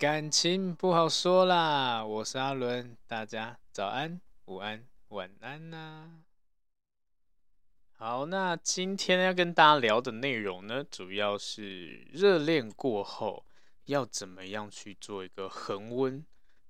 感情不好说啦，我是阿伦，大家早安、午安、晚安呐、好，那今天要跟大家聊的内容呢，主要是热恋过后要怎么样去做一个恒温，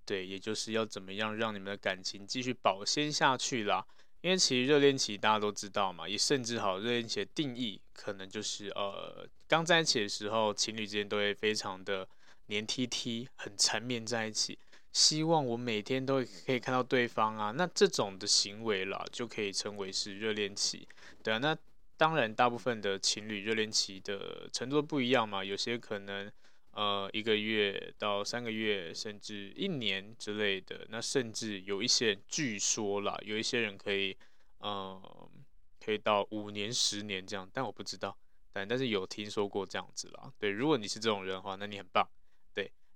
对，也就是要怎么样让你们的感情继续保鲜下去啦。因为其实热恋期大家都知道嘛，也甚至好热恋期的定义可能就是呃刚在一起的时候，情侣之间都会非常的黏 T T，很缠绵在一起，希望我每天都可以看到对方啊，那这种的行为啦就可以称为是热恋期，对啊，那当然大部分的情侣热恋期的程度不一样嘛，有些可能。呃，一个月到三个月，甚至一年之类的，那甚至有一些人，据说啦，有一些人可以，呃，可以到五年、十年这样，但我不知道，但但是有听说过这样子啦。对，如果你是这种人的话，那你很棒。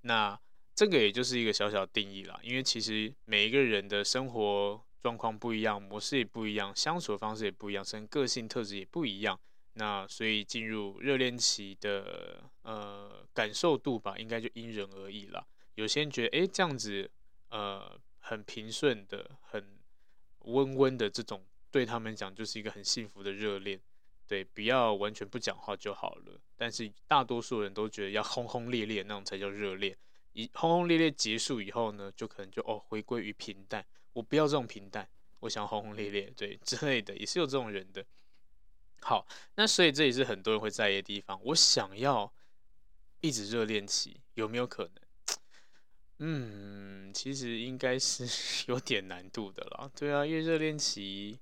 那这个也就是一个小小定义啦，因为其实每一个人的生活状况不一样，模式也不一样，相处的方式也不一样，甚至个性特质也不一样。那所以进入热恋期的呃感受度吧，应该就因人而异啦。有些人觉得，哎，这样子呃很平顺的、很温温的这种，对他们讲就是一个很幸福的热恋，对，不要完全不讲话就好了。但是大多数人都觉得要轰轰烈烈那种才叫热恋。一轰轰烈烈结束以后呢，就可能就哦回归于平淡。我不要这种平淡，我想要轰轰烈烈，对之类的，也是有这种人的。好，那所以这也是很多人会在意的地方。我想要一直热恋期，有没有可能？嗯，其实应该是 有点难度的啦。对啊，因为热恋期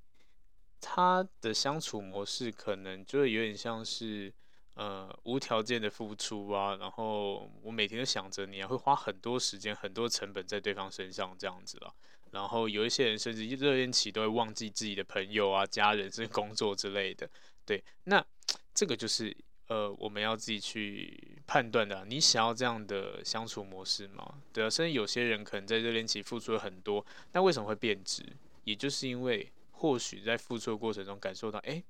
他的相处模式可能就会有点像是呃无条件的付出啊，然后我每天都想着你啊，会花很多时间、很多成本在对方身上这样子了。然后有一些人甚至热恋期都会忘记自己的朋友啊、家人、甚至工作之类的。对，那这个就是呃，我们要自己去判断的。你想要这样的相处模式吗？对啊，甚至有些人可能在热恋期付出了很多，那为什么会变质？也就是因为或许在付出的过程中感受到，哎，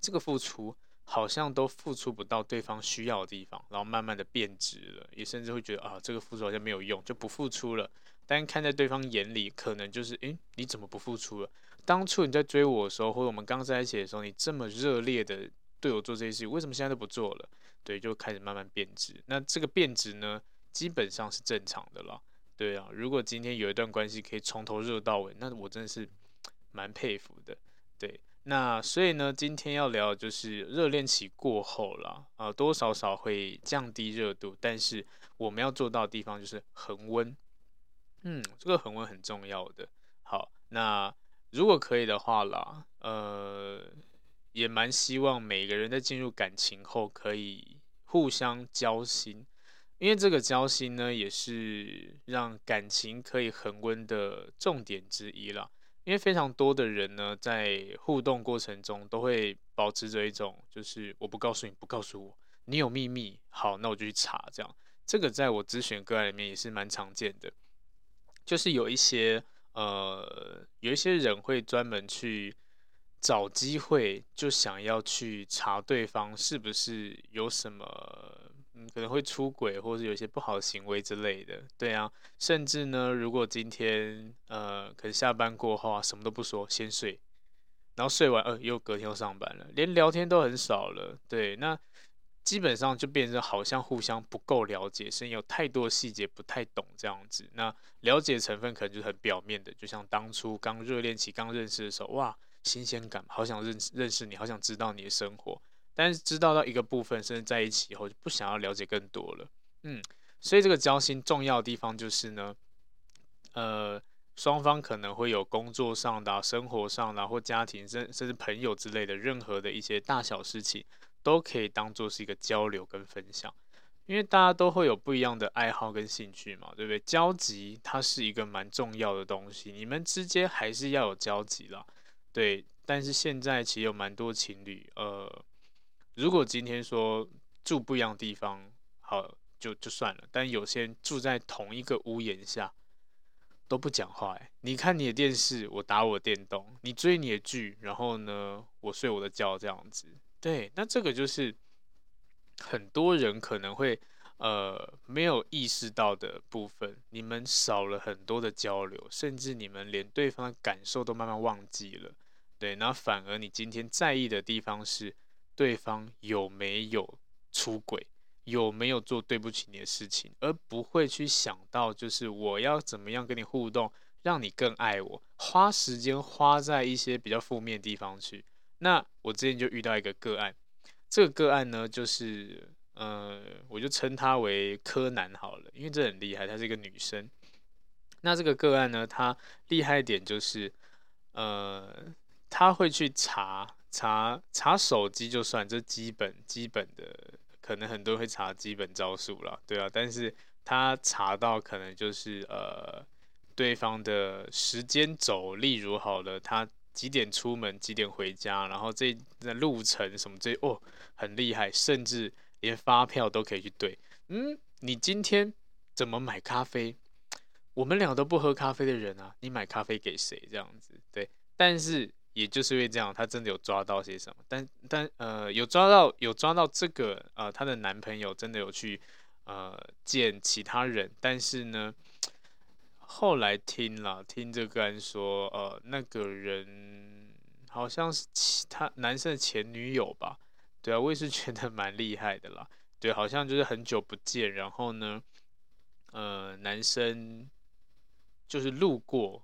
这个付出好像都付出不到对方需要的地方，然后慢慢的变质了，也甚至会觉得啊，这个付出好像没有用，就不付出了。但看在对方眼里，可能就是，哎，你怎么不付出了？当初你在追我的时候，或者我们刚在一起的时候，你这么热烈的对我做这些事情，为什么现在都不做了？对，就开始慢慢变质。那这个变质呢，基本上是正常的了。对啊，如果今天有一段关系可以从头热到尾，那我真的是蛮佩服的。对，那所以呢，今天要聊就是热恋期过后了啊，多少少会降低热度，但是我们要做到的地方就是恒温。嗯，这个恒温很重要的。好，那。如果可以的话啦，呃，也蛮希望每个人在进入感情后可以互相交心，因为这个交心呢，也是让感情可以恒温的重点之一啦。因为非常多的人呢，在互动过程中都会保持着一种，就是我不告诉你，不告诉我，你有秘密，好，那我就去查。这样，这个在我咨询个案里面也是蛮常见的，就是有一些。呃，有一些人会专门去找机会，就想要去查对方是不是有什么，嗯，可能会出轨，或者是有一些不好的行为之类的。对啊，甚至呢，如果今天呃，可能下班过后啊，什么都不说，先睡，然后睡完，呃，又隔天又上班了，连聊天都很少了。对，那。基本上就变成好像互相不够了解，甚至有太多细节不太懂这样子。那了解成分可能就是很表面的，就像当初刚热恋期刚认识的时候，哇，新鲜感，好想认识认识你，好想知道你的生活。但是知道到一个部分，甚至在一起以后就不想要了解更多了。嗯，所以这个交心重要的地方就是呢，呃，双方可能会有工作上的、生活上的或家庭甚甚至朋友之类的任何的一些大小事情。都可以当做是一个交流跟分享，因为大家都会有不一样的爱好跟兴趣嘛，对不对？交集它是一个蛮重要的东西，你们之间还是要有交集啦，对。但是现在其实有蛮多情侣，呃，如果今天说住不一样的地方，好就就算了，但有些人住在同一个屋檐下都不讲话，哎，你看你的电视，我打我的电动，你追你的剧，然后呢，我睡我的觉，这样子。对，那这个就是很多人可能会呃没有意识到的部分，你们少了很多的交流，甚至你们连对方的感受都慢慢忘记了。对，那反而你今天在意的地方是对方有没有出轨，有没有做对不起你的事情，而不会去想到就是我要怎么样跟你互动，让你更爱我，花时间花在一些比较负面的地方去。那我之前就遇到一个个案，这个个案呢，就是呃，我就称她为柯南好了，因为这很厉害，她是一个女生。那这个个案呢，她厉害一点就是呃。她会去查查查手机，就算这基本基本的，可能很多人会查基本招数了，对啊。但是他查到可能就是呃对方的时间轴，例如好了，他几点出门，几点回家，然后这那路程什么这哦很厉害，甚至连发票都可以去对。嗯，你今天怎么买咖啡？我们俩都不喝咖啡的人啊，你买咖啡给谁？这样子对，但是。也就是因为这样，她真的有抓到些什么，但但呃有抓到有抓到这个呃她的男朋友真的有去呃见其他人，但是呢后来听了听这个人说呃那个人好像是其他男生的前女友吧，对啊，我也是觉得蛮厉害的啦，对，好像就是很久不见，然后呢呃男生就是路过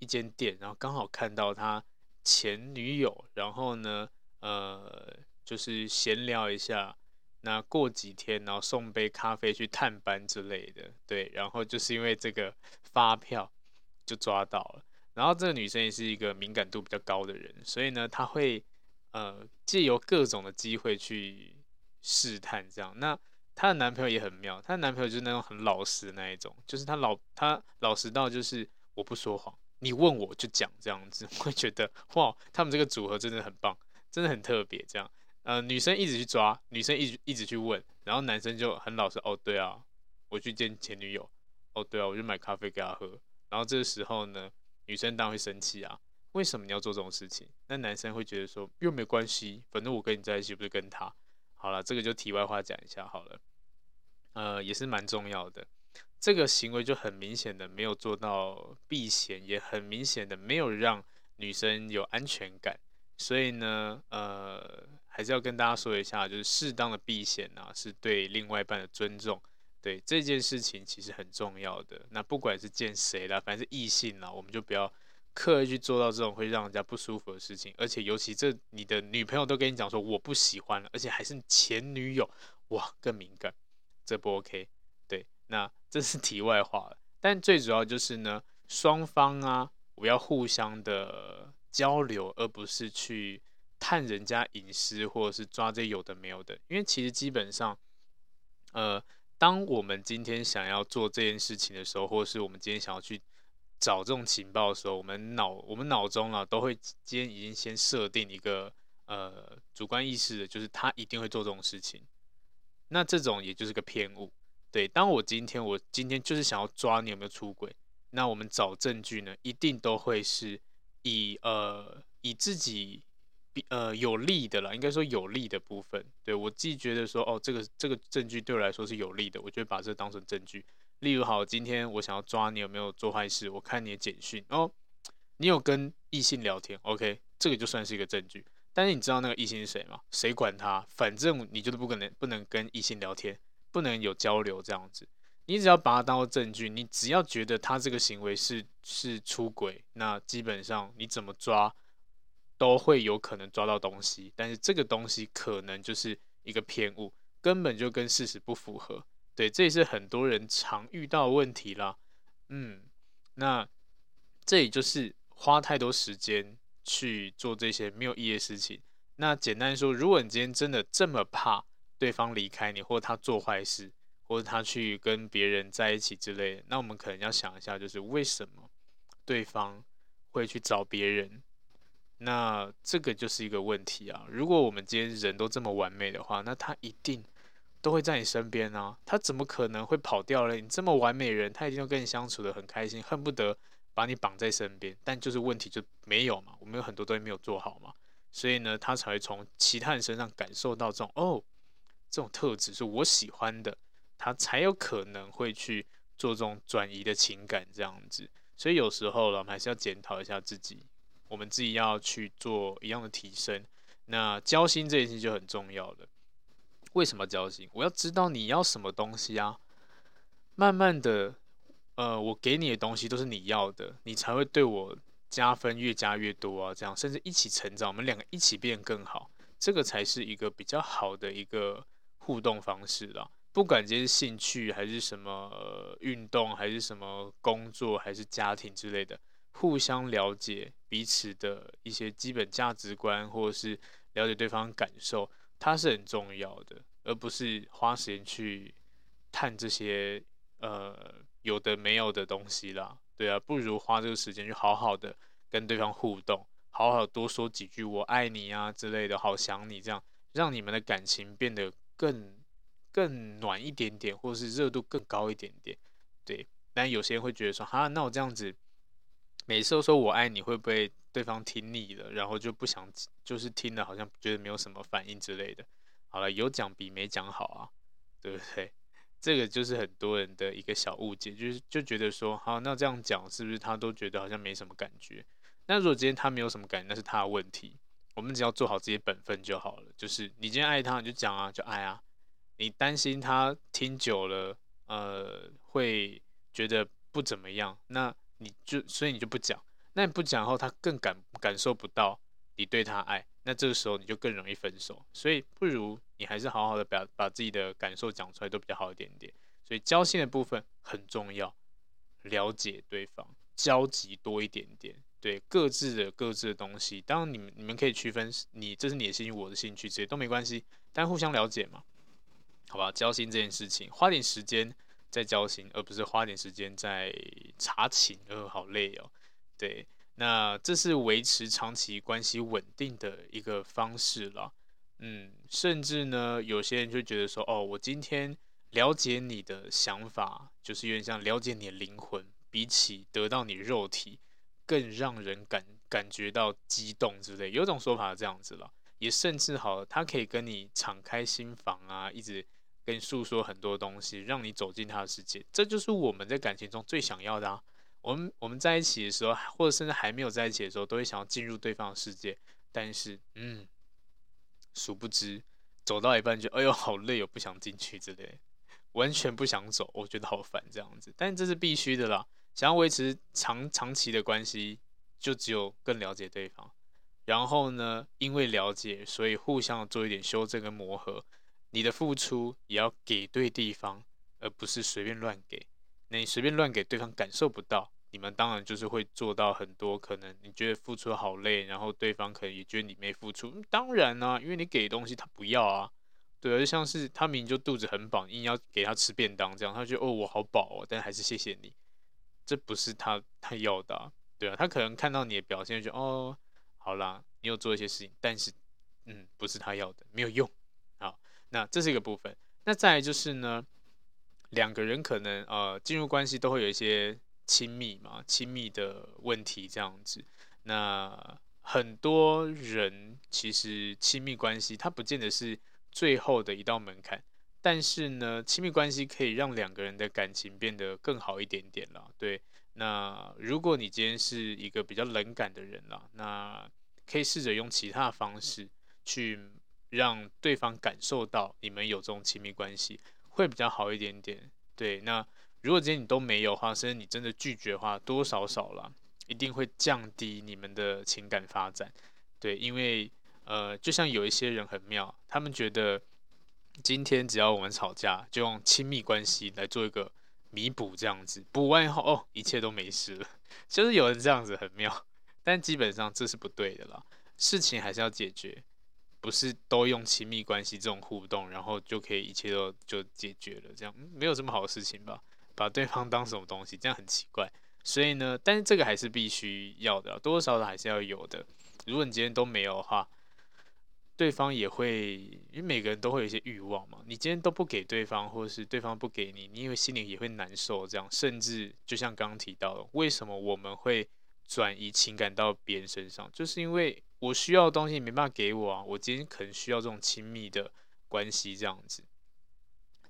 一间店，然后刚好看到他。前女友，然后呢，呃，就是闲聊一下，那过几天，然后送杯咖啡去探班之类的，对，然后就是因为这个发票就抓到了，然后这个女生也是一个敏感度比较高的人，所以呢，她会呃借由各种的机会去试探这样。那她的男朋友也很妙，她的男朋友就是那种很老实的那一种，就是他老他老实到就是我不说谎。你问我就讲这样子，会觉得哇，他们这个组合真的很棒，真的很特别。这样，呃，女生一直去抓，女生一直一直去问，然后男生就很老实，哦，对啊，我去见前女友，哦，对啊，我就买咖啡给她喝。然后这个时候呢，女生当然会生气啊，为什么你要做这种事情？那男生会觉得说，又没关系，反正我跟你在一起不是跟他。好了，这个就题外话讲一下好了，呃，也是蛮重要的。这个行为就很明显的没有做到避嫌，也很明显的没有让女生有安全感，所以呢，呃，还是要跟大家说一下，就是适当的避嫌啊，是对另外一半的尊重，对这件事情其实很重要的。那不管是见谁啦，反正是异性啦，我们就不要刻意去做到这种会让人家不舒服的事情，而且尤其这你的女朋友都跟你讲说我不喜欢了，而且还是前女友，哇，更敏感，这不 OK 对。那这是题外话了，但最主要就是呢，双方啊，我要互相的交流，而不是去探人家隐私，或者是抓这有的没有的。因为其实基本上，呃，当我们今天想要做这件事情的时候，或者是我们今天想要去找这种情报的时候，我们脑我们脑中啊，都会今天已经先设定一个呃主观意识的，就是他一定会做这种事情。那这种也就是个偏误。对，当我今天我今天就是想要抓你有没有出轨，那我们找证据呢，一定都会是以呃以自己比呃有利的啦，应该说有利的部分。对，我自己觉得说，哦，这个这个证据对我来说是有利的，我就会把这当成证据。例如，好，今天我想要抓你有没有做坏事，我看你的简讯，哦，你有跟异性聊天，OK，这个就算是一个证据。但是你知道那个异性是谁吗？谁管他？反正你就是不可能不能跟异性聊天。不能有交流这样子，你只要把它当做证据，你只要觉得他这个行为是是出轨，那基本上你怎么抓都会有可能抓到东西，但是这个东西可能就是一个偏误，根本就跟事实不符合。对，这也是很多人常遇到的问题啦。嗯，那这也就是花太多时间去做这些没有意义的事情。那简单说，如果你今天真的这么怕，对方离开你，或者他做坏事，或者他去跟别人在一起之类的，那我们可能要想一下，就是为什么对方会去找别人？那这个就是一个问题啊。如果我们今天人都这么完美的话，那他一定都会在你身边啊。他怎么可能会跑掉了？你这么完美人，他一定要跟你相处得很开心，恨不得把你绑在身边。但就是问题就没有嘛，我们有很多东西没有做好嘛，所以呢，他才会从其他人身上感受到这种哦。这种特质是我喜欢的，他才有可能会去做这种转移的情感这样子。所以有时候了，我们还是要检讨一下自己，我们自己要去做一样的提升。那交心这件事就很重要了。为什么交心？我要知道你要什么东西啊。慢慢的，呃，我给你的东西都是你要的，你才会对我加分越加越多啊。这样甚至一起成长，我们两个一起变更好，这个才是一个比较好的一个互动方式啦。不管这是兴趣还是什么，运动，还是什么工作，还是家庭之类的，互相了解彼此的一些基本价值观，或者是了解对方感受，它是很重要的，而不是花时间去探这些。呃，有的没有的东西啦，对啊，不如花这个时间去好好的跟对方互动，好好多说几句“我爱你”啊之类的，好想你这样，让你们的感情变得更更暖一点点，或者是热度更高一点点，对。但有些人会觉得说，哈，那我这样子每次都说我爱你，会不会对方听腻了，然后就不想，就是听了好像觉得没有什么反应之类的？好了，有讲比没讲好啊，对不对？这个就是很多人的一个小误解，就是就觉得说，好，那这样讲是不是他都觉得好像没什么感觉？那如果今天他没有什么感觉，那是他的问题。我们只要做好自己本分就好了。就是你今天爱他，你就讲啊，就爱啊。你担心他听久了，呃，会觉得不怎么样，那你就所以你就不讲。那你不讲后，他更感感受不到你对他爱。那这个时候你就更容易分手，所以不如你还是好好的把把自己的感受讲出来，都比较好一点点。所以交心的部分很重要，了解对方，交集多一点点，对，各自的各自的东西。当然你们你们可以区分，你这是你的兴趣，我的兴趣，这些都没关系，但互相了解嘛，好吧？交心这件事情，花点时间在交心，而不是花点时间在查情，呃，好累哦，对。那这是维持长期关系稳定的一个方式了，嗯，甚至呢，有些人就觉得说，哦，我今天了解你的想法，就是有点像了解你的灵魂，比起得到你肉体，更让人感感觉到激动之类。有种说法这样子了，也甚至好，他可以跟你敞开心房啊，一直跟诉说很多东西，让你走进他的世界。这就是我们在感情中最想要的啊。我们我们在一起的时候，或者甚至还没有在一起的时候，都会想要进入对方的世界。但是，嗯，殊不知走到一半就哎呦好累，我不想进去之类，完全不想走，我觉得好烦这样子。但这是必须的啦，想要维持长长期的关系，就只有更了解对方。然后呢，因为了解，所以互相做一点修正跟磨合。你的付出也要给对地方，而不是随便乱给。那你随便乱给对方，感受不到。你们当然就是会做到很多，可能你觉得付出好累，然后对方可能也觉得你没付出。当然呢、因为你给的东西他不要啊，对，就像是他明明就肚子很饱，硬要给他吃便当这样，他觉得哦我好饱哦，但还是谢谢你，这不是他他要的、啊，对啊，他可能看到你的表现就哦好啦，你有做一些事情，但是嗯不是他要的，没有用。好，那这是一个部分。那再来就是呢，两个人可能呃进入关系都会有一些。亲密嘛，亲密的问题这样子。那很多人其实亲密关系，它不见得是最后的一道门槛。但是呢，亲密关系可以让两个人的感情变得更好一点点了。对，那如果你今天是一个比较冷感的人啦，那可以试着用其他方式去让对方感受到你们有这种亲密关系，会比较好一点点。对，那。如果今天你都没有话，甚至你真的拒绝的话，多少少了，一定会降低你们的情感发展。对，因为呃，就像有一些人很妙，他们觉得今天只要我们吵架，就用亲密关系来做一个弥补，这样子补完以后，哦，一切都没事了。就是有人这样子很妙，但基本上这是不对的啦。事情还是要解决，不是都用亲密关系这种互动，然后就可以一切都就解决了，这样没有这么好事情吧？把对方当什么东西，这样很奇怪。所以呢，但是这个还是必须要的，多多少少还是要有的。如果你今天都没有的话，对方也会，因为每个人都会有一些欲望嘛。你今天都不给对方，或者是对方不给你，你因为心里也会难受。这样，甚至就像刚刚提到的，为什么我们会转移情感到别人身上，就是因为我需要的东西你没办法给我啊。我今天可能需要这种亲密的关系，这样子。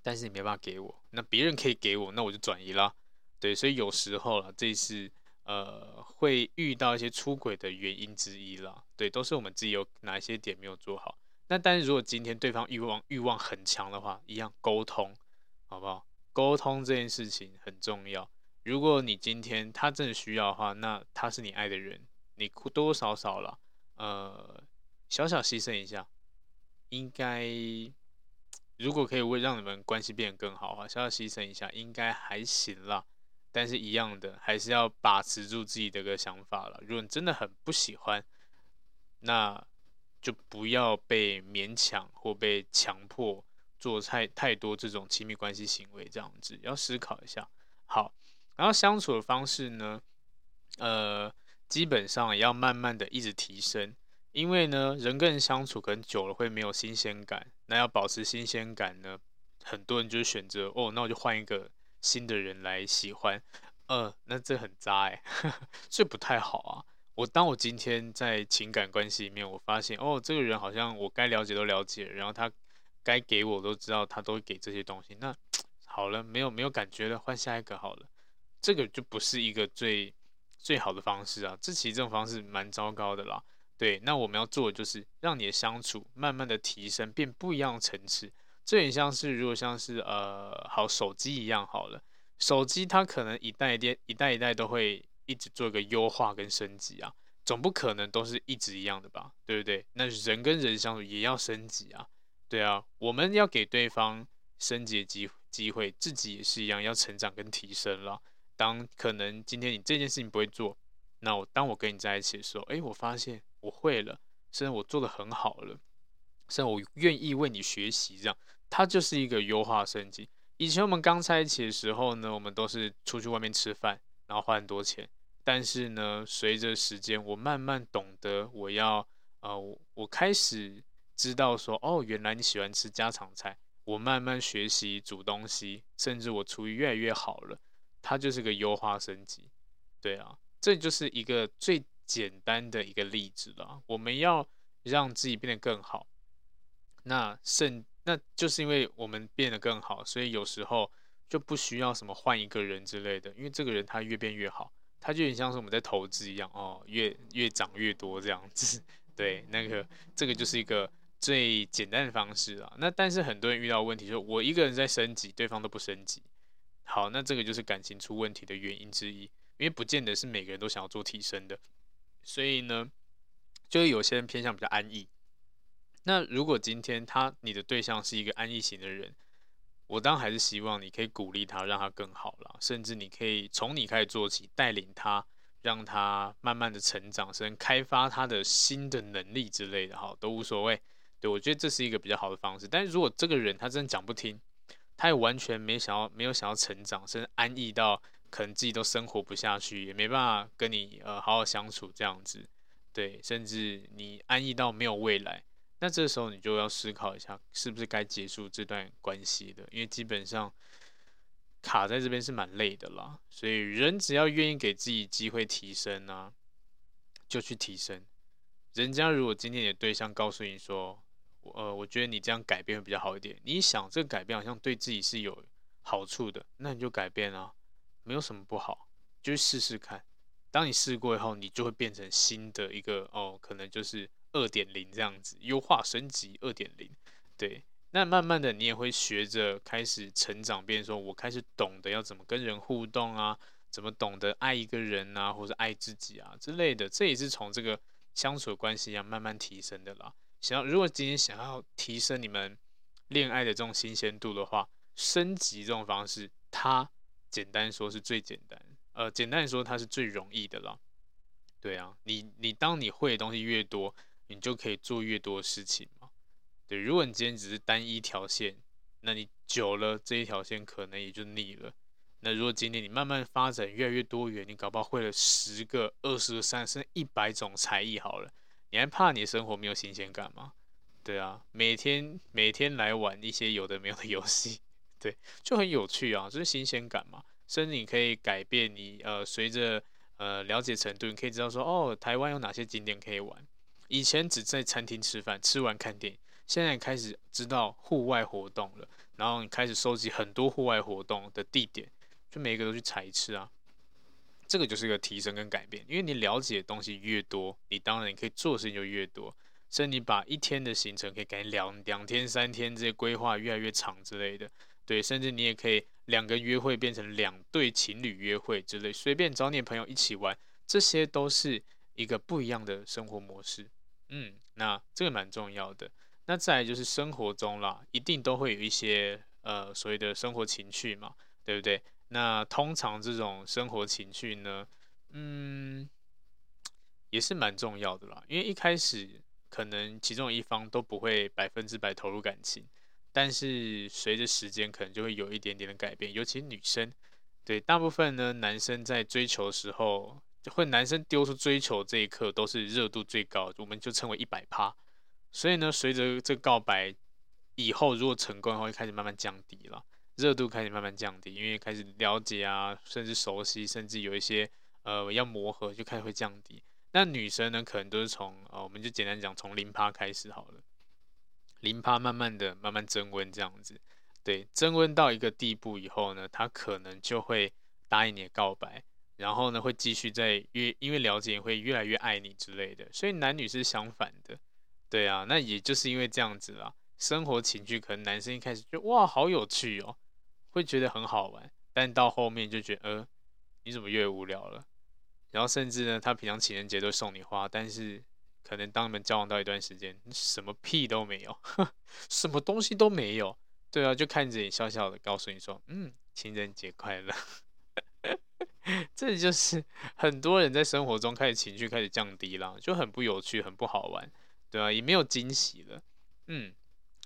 但是你没办法给我，那别人可以给我，那我就转移啦。对，所以有时候啦，这是呃会遇到一些出轨的原因之一啦。对，都是我们自己有哪一些点没有做好。那但是如果今天对方欲望欲望很强的话，一样沟通，好不好？沟通这件事情很重要。如果你今天他真的需要的话，那他是你爱的人，你多多少少了，呃，小小牺牲一下，应该如果可以为让你们关系变得更好的话，小小牺牲一下应该还行啦。但是，一样的，还是要把持住自己的个想法了。如果你真的很不喜欢，那就不要被勉强或被强迫做太太多这种亲密关系行为，这样子要思考一下。好。然后相处的方式呢，呃，基本上也要慢慢的一直提升，因为呢，人跟人相处可能久了会没有新鲜感，那要保持新鲜感呢，很多人就选择哦，那我就换一个新的人来喜欢，呃，那这很渣哎，这不太好啊。我当我今天在情感关系里面，我发现哦，这个人好像我该了解都了解，然后他该给我都知道，他都会给这些东西，那好了，没有没有感觉了，换下一个好了。这个就不是一个最最好的方式啊，这其实这种方式蛮糟糕的啦。对，那我们要做的就是让你的相处慢慢的提升，变不一样的层次。这也像是如果像是呃，好手机一样好了，手机它可能一代一代一代一代都会一直做一个优化跟升级啊，总不可能都是一直一样的吧？对不对？那人跟人相处也要升级啊，对啊，我们要给对方升级的机机会，自己也是一样要成长跟提升了。当可能今天你这件事情不会做，那我当我跟你在一起的时候，诶，我发现我会了，甚至我做得很好了，虽然我愿意为你学习，这样它就是一个优化升级。以前我们刚在一起的时候呢，我们都是出去外面吃饭，然后花很多钱。但是呢，随着时间，我慢慢懂得我要，呃，我，开始知道说，哦，原来你喜欢吃家常菜。我慢慢学习煮东西，甚至我厨艺越来越好了。它就是个优化升级，对啊，这就是一个最简单的一个例子了。我们要让自己变得更好，那甚那就是因为我们变得更好，所以有时候就不需要什么换一个人之类的，因为这个人他越变越好，他就很像是我们在投资一样哦，越越涨越多这样子。对，那个这个就是一个最简单的方式啊。那但是很多人遇到问题，就我一个人在升级，对方都不升级。好，那这个就是感情出问题的原因之一，因为不见得是每个人都想要做提升的，所以呢，就是有些人偏向比较安逸。那如果今天他你的对象是一个安逸型的人，我当然还是希望你可以鼓励他，让他更好了，甚至你可以从你开始做起，带领他，让他慢慢的成长，甚至开发他的新的能力之类的，哈，都无所谓。对，我觉得这是一个比较好的方式。但是如果这个人他真的讲不听，他也完全没想要，没有想要成长，甚至安逸到可能自己都生活不下去，也没办法跟你呃好好相处这样子，对，甚至你安逸到没有未来，那这时候你就要思考一下，是不是该结束这段关系的？因为基本上卡在这边是蛮累的啦，所以人只要愿意给自己机会提升啊，就去提升。人家如果今天你的对象告诉你说，呃，我觉得你这样改变会比较好一点。你想这个改变好像对自己是有好处的，那你就改变啊，没有什么不好，就试试看。当你试过以后，你就会变成新的一个哦，可能就是二点零这样子，优化升级二点零。对，那慢慢的你也会学着开始成长，变成说我开始懂得要怎么跟人互动啊，怎么懂得爱一个人啊，或者爱自己啊之类的。这也是从这个相处的关系一样慢慢提升的啦。想要，如果今天想要提升你们恋爱的这种新鲜度的话，升级这种方式，它简单说是最简单，呃，简单说它是最容易的了。对啊，你你当你会的东西越多，你就可以做越多事情嘛。对，如果你今天只是单一条线，那你久了这一条线可能也就腻了。那如果今天你慢慢发展越来越多元，你搞不好会了十个、二十个、三十一百种才艺好了。你还怕你的生活没有新鲜感吗？对啊，每天每天来玩一些有的没有的游戏，对，就很有趣啊，就是新鲜感嘛。甚至你可以改变你呃，随着呃了解程度，你可以知道说哦，台湾有哪些景点可以玩。以前只在餐厅吃饭，吃完看电影，现在开始知道户外活动了，然后你开始收集很多户外活动的地点，就每一个都去踩一次啊。这个就是一个提升跟改变，因为你了解的东西越多，你当然你可以做的事情就越多。所以你把一天的行程可以改两两天、三天这些规划越来越长之类的，对，甚至你也可以两个约会变成两对情侣约会之类，随便找你朋友一起玩，这些都是一个不一样的生活模式。嗯，那这个蛮重要的。那再来就是生活中啦，一定都会有一些呃所谓的生活情趣嘛，对不对？那通常这种生活情趣呢，嗯，也是蛮重要的啦。因为一开始可能其中一方都不会百分之百投入感情，但是随着时间可能就会有一点点的改变。尤其女生，对，大部分呢，男生在追求的时候，会男生丢出追求这一刻都是热度最高，我们就称为一百趴。所以呢，随着这告白以后，如果成功的话，会开始慢慢降低了。热度开始慢慢降低，因为开始了解啊，甚至熟悉，甚至有一些呃要磨合，就开始会降低。那女生呢，可能都是从呃，我们就简单讲，从零趴开始好了，零趴慢慢的慢慢增温这样子。对，增温到一个地步以后呢，她可能就会答应你的告白，然后呢会继续在越因为了解会越来越爱你之类的。所以男女是相反的，对啊，那也就是因为这样子啦，生活情趣可能男生一开始就哇好有趣哦。会觉得很好玩，但到后面就觉得，呃，你怎么越无聊了？然后甚至呢，他平常情人节都送你花，但是可能当你们交往到一段时间，什么屁都没有，什么东西都没有。对啊，就看着你笑笑的，告诉你说，嗯，情人节快乐。这就是很多人在生活中开始情绪开始降低了，就很不有趣，很不好玩，对啊，也没有惊喜了，嗯。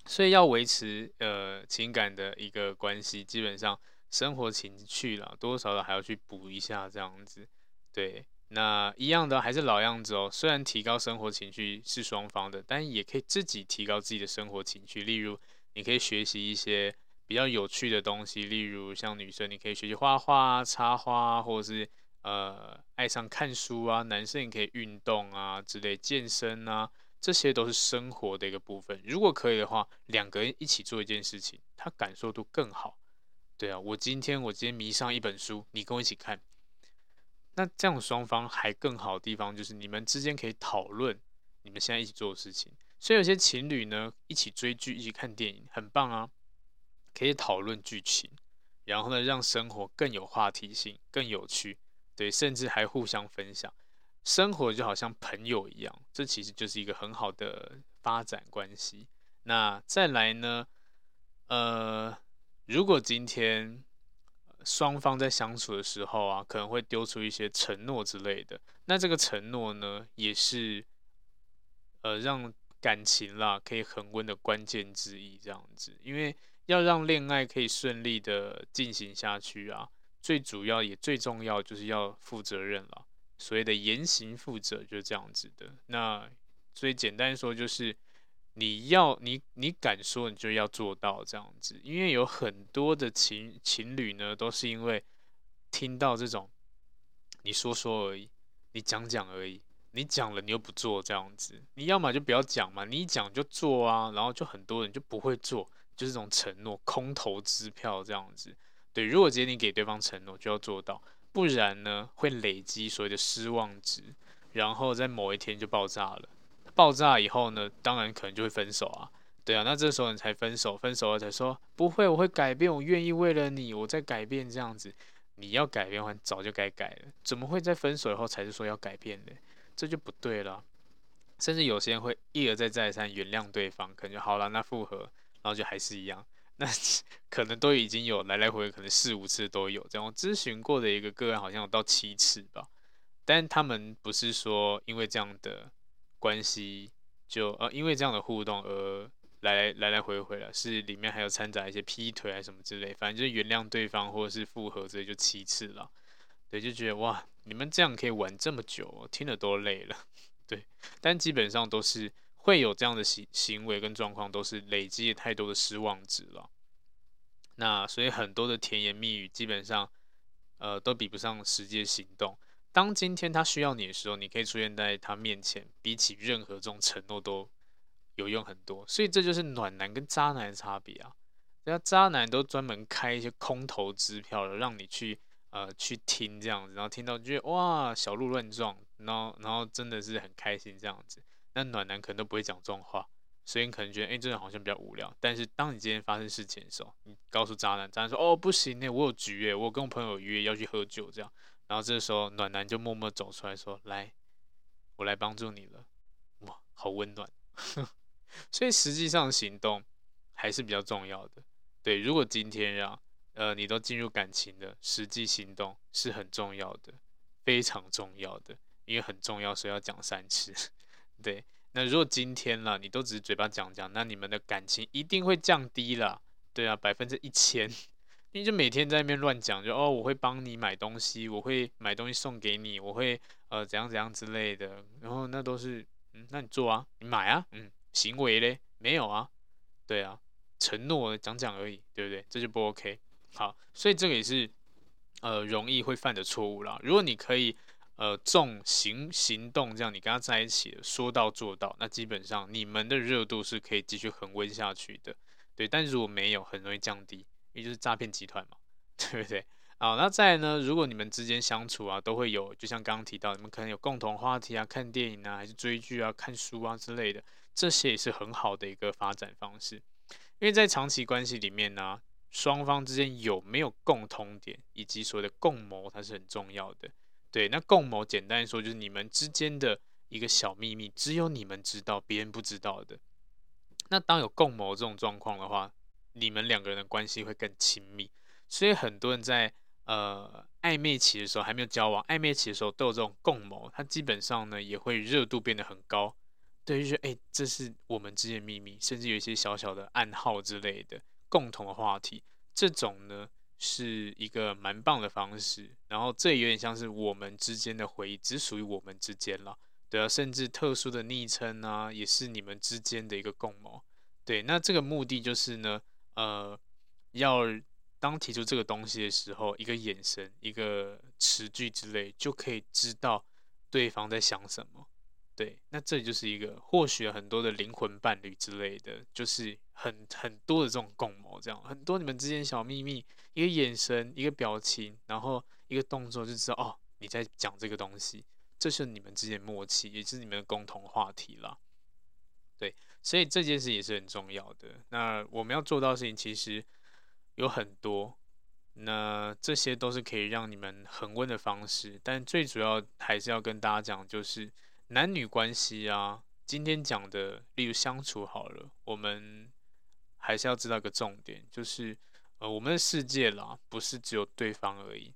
所以要维持呃情感的一个关系，基本上生活情趣啦，多多少少还要去补一下这样子。对，那一样的还是老样子哦。虽然提高生活情趣是双方的，但也可以自己提高自己的生活情趣。例如，你可以学习一些比较有趣的东西，例如像女生，你可以学习画画、插花，或者是呃爱上看书啊。男生也可以运动啊之类，健身啊。这些都是生活的一个部分。如果可以的话，两个人一起做一件事情，他感受度更好。对啊，我今天我今天迷上一本书，你跟我一起看，那这样双方还更好的地方就是你们之间可以讨论你们现在一起做的事情。所以有些情侣呢，一起追剧、一起看电影，很棒啊，可以讨论剧情，然后呢，让生活更有话题性、更有趣。对，甚至还互相分享。生活就好像朋友一样，这其实就是一个很好的发展关系。那再来呢？呃，如果今天双方在相处的时候啊，可能会丢出一些承诺之类的，那这个承诺呢，也是呃让感情啦可以恒温的关键之一。这样子，因为要让恋爱可以顺利的进行下去啊，最主要也最重要就是要负责任了。所谓的言行负责就是这样子的。那所以简单说就是，你要你你敢说，你就要做到这样子。因为有很多的情情侣呢，都是因为听到这种你说说而已，你讲讲而已，你讲了你又不做这样子。你要么就不要讲嘛，你一讲就做啊，然后就很多人就不会做，就是这种承诺空头支票这样子。对，如果今天你给对方承诺，就要做到。不然呢，会累积所谓的失望值，然后在某一天就爆炸了。爆炸以后呢，当然可能就会分手啊。对啊，那这时候你才分手，分手了才说不会，我会改变，我愿意为了你，我在改变这样子。你要改变的话，早就该改了，怎么会在分手以后才是说要改变呢？这就不对了。甚至有些人会一而再再三原谅对方，可能就好了，那复合，然后就还是一样。那 可能都已经有来来回回，可能四五次都有这样。咨询过的一个个案，好像有到七次吧。但他们不是说因为这样的关系就呃，因为这样的互动而来来来回回了，是里面还有掺杂一些劈腿啊什么之类，反正就是原谅对方或者是复合之类，就七次了。对，就觉得哇，你们这样可以玩这么久，我听了都累了。对，但基本上都是。会有这样的行行为跟状况，都是累积太多的失望值了。那所以很多的甜言蜜语，基本上，呃，都比不上实际行动。当今天他需要你的时候，你可以出现在他面前，比起任何这种承诺都有用很多。所以这就是暖男跟渣男的差别啊。人家渣男都专门开一些空头支票的，让你去呃去听这样子，然后听到觉得哇小鹿乱撞，然后然后真的是很开心这样子。那暖男可能都不会讲这种话，所以你可能觉得哎、这人好像比较无聊。但是当你今天发生事情的时候，你告诉渣男，渣男说哦不行呢，我有局诶，我跟我朋友约要去喝酒这样。然后这时候暖男就默默走出来说来，我来帮助你了，哇，好温暖。所以实际上行动还是比较重要的。对，如果今天让呃你都进入感情的实际行动是很重要的，非常重要的，因为很重要，所以要讲三次。对，那如果今天了你都只是嘴巴讲讲，那你们的感情一定会降低了。对啊，百分之一千，你就每天在那边乱讲，就哦我会帮你买东西，我会买东西送给你，我会呃怎样怎样之类的，然后那都是嗯，那你做啊，你买啊，嗯，行为嘞没有啊，对啊。承诺讲讲而已，对不对？这就不 OK。好，所以这个也是呃容易会犯的错误啦。如果你可以呃重行行动，这样你跟他在一起说到做到，那基本上你们的热度是可以继续恒温下去的。对，但如果没有，很容易降低，也就是诈骗集团嘛，对不对？好，那再呢，如果你们之间相处啊，都会有，就像刚刚提到，你们可能有共同话题啊，看电影啊，还是追剧啊，看书啊之类的，这些也是很好的一个发展方式。因为在长期关系里面呢、双方之间有没有共通点，以及所谓的共谋，它是很重要的。对，那共谋简单说就是你们之间的一个小秘密，只有你们知道，别人不知道的。那当有共谋这种状况的话，你们两个人的关系会更亲密。所以很多人在呃暧昧期的时候还没有交往，暧昧期的时候都有这种共谋，它基本上呢也会热度变得很高。对，就是哎，这是我们之间的秘密，甚至有一些小小的暗号之类的共同的话题，这种呢是一个蛮棒的方式。然后这有点像是我们之间的回忆，只属于我们之间了。对啊，甚至特殊的昵称啊，也是你们之间的一个共谋。对，那这个目的就是呢，呃，要当提出这个东西的时候，一个眼神、一个词句之类，就可以知道对方在想什么。对，那这就是一个或许很多的灵魂伴侣之类的，就是很很多的这种共谋，这样很多你们之间小秘密，一个眼神，一个表情，然后一个动作就知道哦，你在讲这个东西，这是你们之间默契，也是你们的共同话题啦。对，所以这件事也是很重要的。那我们要做到的事情其实有很多，那这些都是可以让你们恒温的方式，但最主要还是要跟大家讲，就是。男女关系啊，今天讲的，例如相处好了，我们还是要知道一个重点，就是呃，我们的世界啦，不是只有对方而已。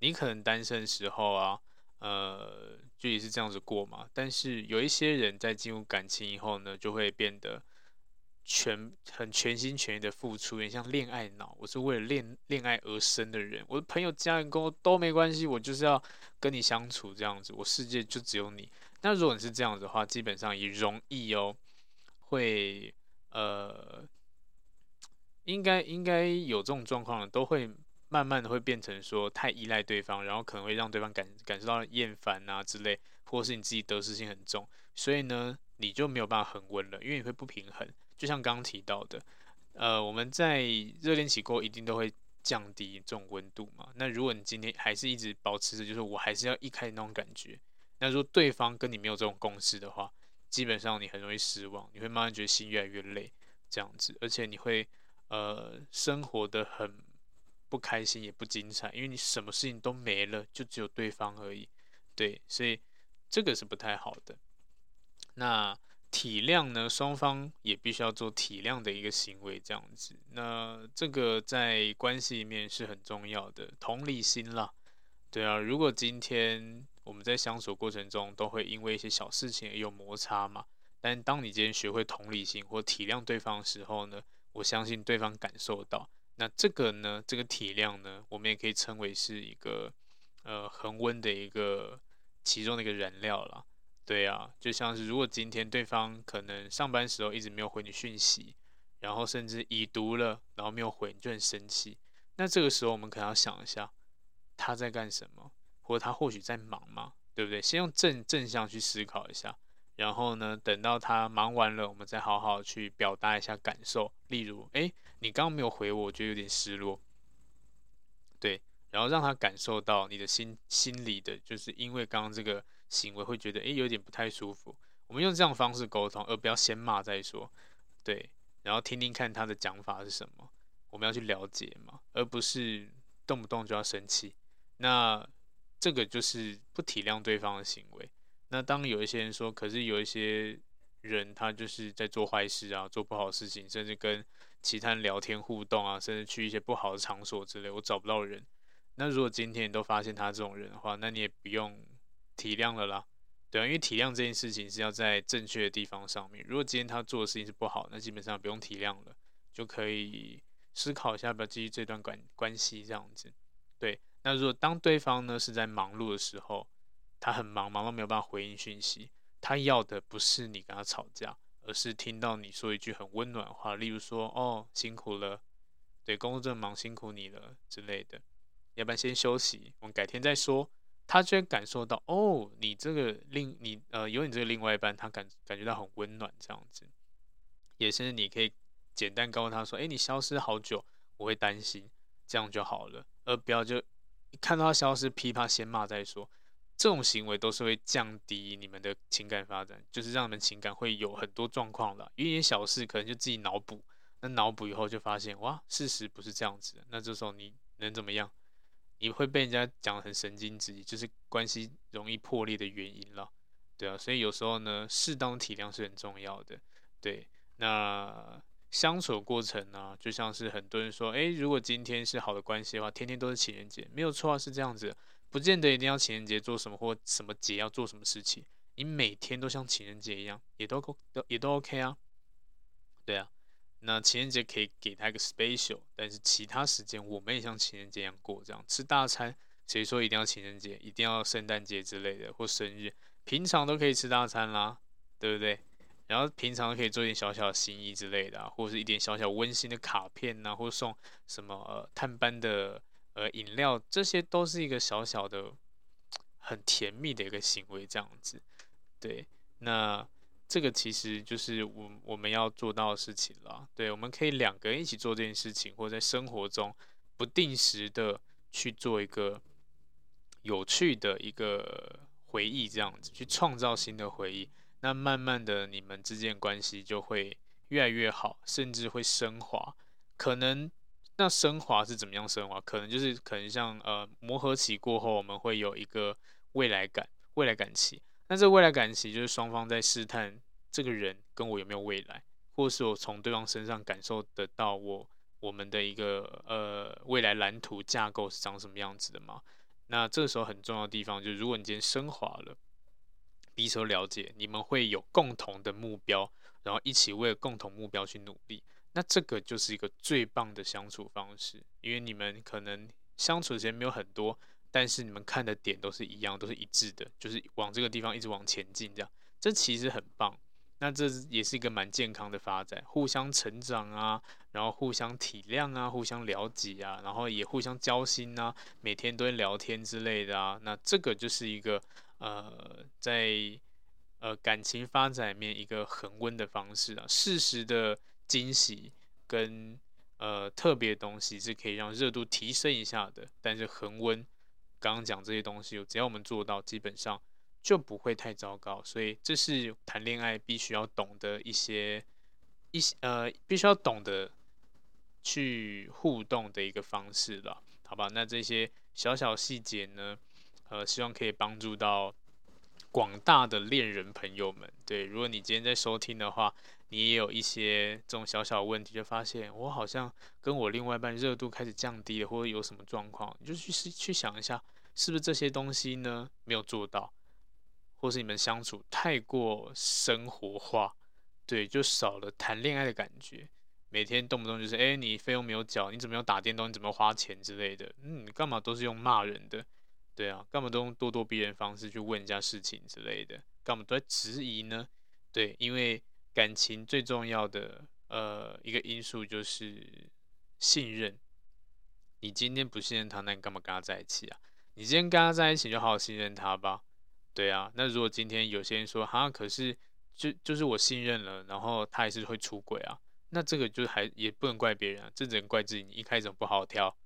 你可能单身时候啊，呃，就也是这样子过嘛。但是有一些人在进入感情以后呢，就会变得。全很全心全意的付出，有点像恋爱脑。我是为了恋恋爱而生的人，我的朋友、家人跟我都没关系，我就是要跟你相处这样子，我世界就只有你。那如果你是这样子的话，基本上也容易哦，会呃，应该应该有这种状况的，都会慢慢的会变成说太依赖对方，然后可能会让对方感感受到厌烦啊之类，或是你自己得失心很重，所以呢，你就没有办法恒温了，因为你会不平衡。就像刚刚提到的，呃，我们在热恋期过一定都会降低这种温度嘛。那如果你今天还是一直保持着，就是我还是要一开始那种感觉，那如果对方跟你没有这种共识的话，基本上你很容易失望，你会慢慢觉得心越来越累，这样子，而且你会呃生活得很不开心，也不精彩，因为你什么事情都没了，就只有对方而已。对，所以这个是不太好的。那。体谅呢，双方也必须要做体谅的一个行为，这样子。那这个在关系里面是很重要的，同理心啦。对啊，如果今天我们在相处过程中都会因为一些小事情有摩擦嘛，但当你今天学会同理心或体谅对方的时候呢，我相信对方感受到，那这个呢，这个体谅呢，我们也可以称为是一个呃恒温的一个其中的一个燃料啦。对啊，就像是如果今天对方可能上班时候一直没有回你讯息，然后甚至已读了，然后没有回，你就很生气。那这个时候我们可能要想一下，他在干什么，或者他或许在忙吗？对不对？先用正正向去思考一下，然后呢，等到他忙完了，我们再好好去表达一下感受。例如，哎，你刚刚没有回我，我觉得有点失落。对，然后让他感受到你的心心里的，就是因为刚刚这个行为会觉得，哎，有点不太舒服。我们用这样方式沟通，而不要先骂再说。对，然后听听看他的讲法是什么，我们要去了解嘛，而不是动不动就要生气。那这个就是不体谅对方的行为。那当有一些人说，可是有一些人他就是在做坏事啊，做不好事情，甚至跟其他人聊天互动啊，甚至去一些不好的场所之类，我找不到人。那如果今天你都发现他这种人的话，那你也不用体谅了啦，对啊，因为体谅这件事情是要在正确的地方上面。如果今天他做的事情是不好，那基本上不用体谅了，就可以思考一下要不要继续这段关关系这样子。对，那如果当对方呢是在忙碌的时候，他很忙，忙到没有办法回应讯息。他要的不是你跟他吵架，而是听到你说一句很温暖的话，例如说：“哦，辛苦了，对，工作这么忙，辛苦你了之类的。要不然先休息，我们改天再说。”他就会感受到：“哦，你这个另你呃有你这个另外一半，他感感觉到很温暖，这样子。”也是你可以简单告诉他说：“哎，你消失好久，我会担心。”这样就好了，而不要就看到他消失，噼啪先骂再说。这种行为都是会降低你们的情感发展，就是让你们情感会有很多状况的。因为一点小事可能就自己脑补，那脑补以后就发现哇，事实不是这样子的。那这时候你能怎么样？你会被人家讲得很神经质，就是关系容易破裂的原因了。对啊，所以有时候呢，适当体谅是很重要的。对，那相处过程呢，就像是很多人说，诶，如果今天是好的关系的话，天天都是情人节，没有错啊，是这样子。不见得一定要情人节做什么或什么节要做什么事情，你每天都像情人节一样，也都都也都 OK 啊，对啊，那情人节可以给他一个 special，但是其他时间我们也像情人节一样过，这样吃大餐，谁说一定要情人节，一定要圣诞节之类的或生日，平常都可以吃大餐啦，对不对？然后平常可以做一点小小心意之类的啊，或者是一点小小温馨的卡片呐，或送什么呃探班的。呃，饮料这些都是一个小小的、很甜蜜的一个行为，这样子。对，那这个其实就是我我们要做到的事情了。对，我们可以两个人一起做这件事情，或者在生活中不定时的去做一个有趣的一个回忆，这样子去创造新的回忆。那慢慢的，你们之间关系就会越来越好，甚至会升华，可能。那升华是怎么样升华？可能就是可能像呃磨合期过后，我们会有一个未来感，未来感期。那这未来感情就是双方在试探这个人跟我有没有未来，或是我从对方身上感受得到我我们的一个呃未来蓝图架构是长什么样子的嘛？那这个时候很重要的地方就是，如果你今天升华了，彼此了解，你们会有共同的目标，然后一起为了共同目标去努力。那这个就是一个最棒的相处方式，因为你们可能相处的时间没有很多，但是你们看的点都是一样，都是一致的，就是往这个地方一直往前进，这样，这其实很棒。那这也是一个蛮健康的发展，互相成长啊，然后互相体谅啊，互相了解啊，然后也互相交心啊，每天都会聊天之类的啊。那这个就是一个呃，在呃感情发展面一个恒温的方式啊，适时的。惊喜跟呃特别东西是可以让热度提升一下的，但是恒温刚刚讲这些东西，只要我们做到，基本上就不会太糟糕。所以这是谈恋爱必须要懂得一些一些呃必须要懂得去互动的一个方式了，好吧？那这些小小细节呢，呃，希望可以帮助到广大的恋人朋友们。对，如果你今天在收听的话。你也有一些这种小小问题，就发现我好像跟我另外一半热度开始降低了，或者有什么状况，你就去去想一下，是不是这些东西呢没有做到，或是你们相处太过生活化，对，就少了谈恋爱的感觉，每天动不动就是哎，你费用没有缴，你怎么样打电动，你怎么花钱之类的，嗯，你干嘛都是用骂人的，对啊，干嘛都用咄咄逼人方式去问人家事情之类的，干嘛都在质疑呢？对，因为。感情最重要的呃一个因素就是信任。你今天不信任他，那你干嘛跟他在一起啊？你今天跟他在一起，就好好信任他吧。对啊，那如果今天有些人说哈，可是就就是我信任了，然后他还是会出轨啊。那这个就还也不能怪别人啊，这只能怪自己。你一开始不好好挑，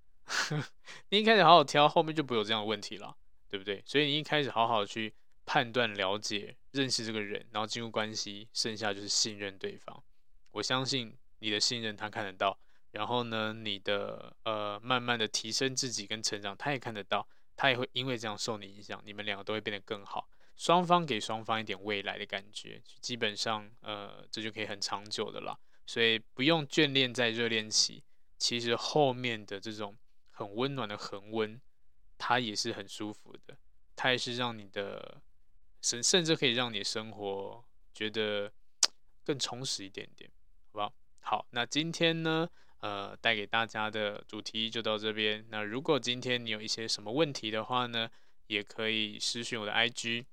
你一开始好好挑，后面就不会有这样的问题了，对不对？所以你一开始好好去判断、了解、认识这个人，然后进入关系，剩下就是信任对方。我相信你的信任他看得到，然后呢，你的呃慢慢的提升自己跟成长，他也看得到，他也会因为这样受你影响，你们两个都会变得更好。双方给双方一点未来的感觉，基本上呃这就可以很长久的了。所以不用眷恋在热恋期，其实后面的这种很温暖的恒温，它也是很舒服的，它也是让你的甚甚至可以让你生活觉得更充实一点点，好不好？好，那今天呢，呃，带给大家的主题就到这边。那如果今天你有一些什么问题的话呢，也可以私讯我的 IG，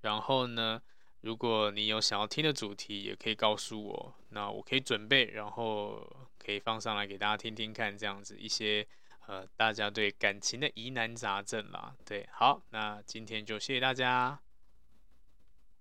然后呢，如果你有想要听的主题，也可以告诉我，那我可以准备，然后可以放上来给大家听听看，这样子一些呃大家对感情的疑难杂症啦。对，好，那今天就谢谢大家。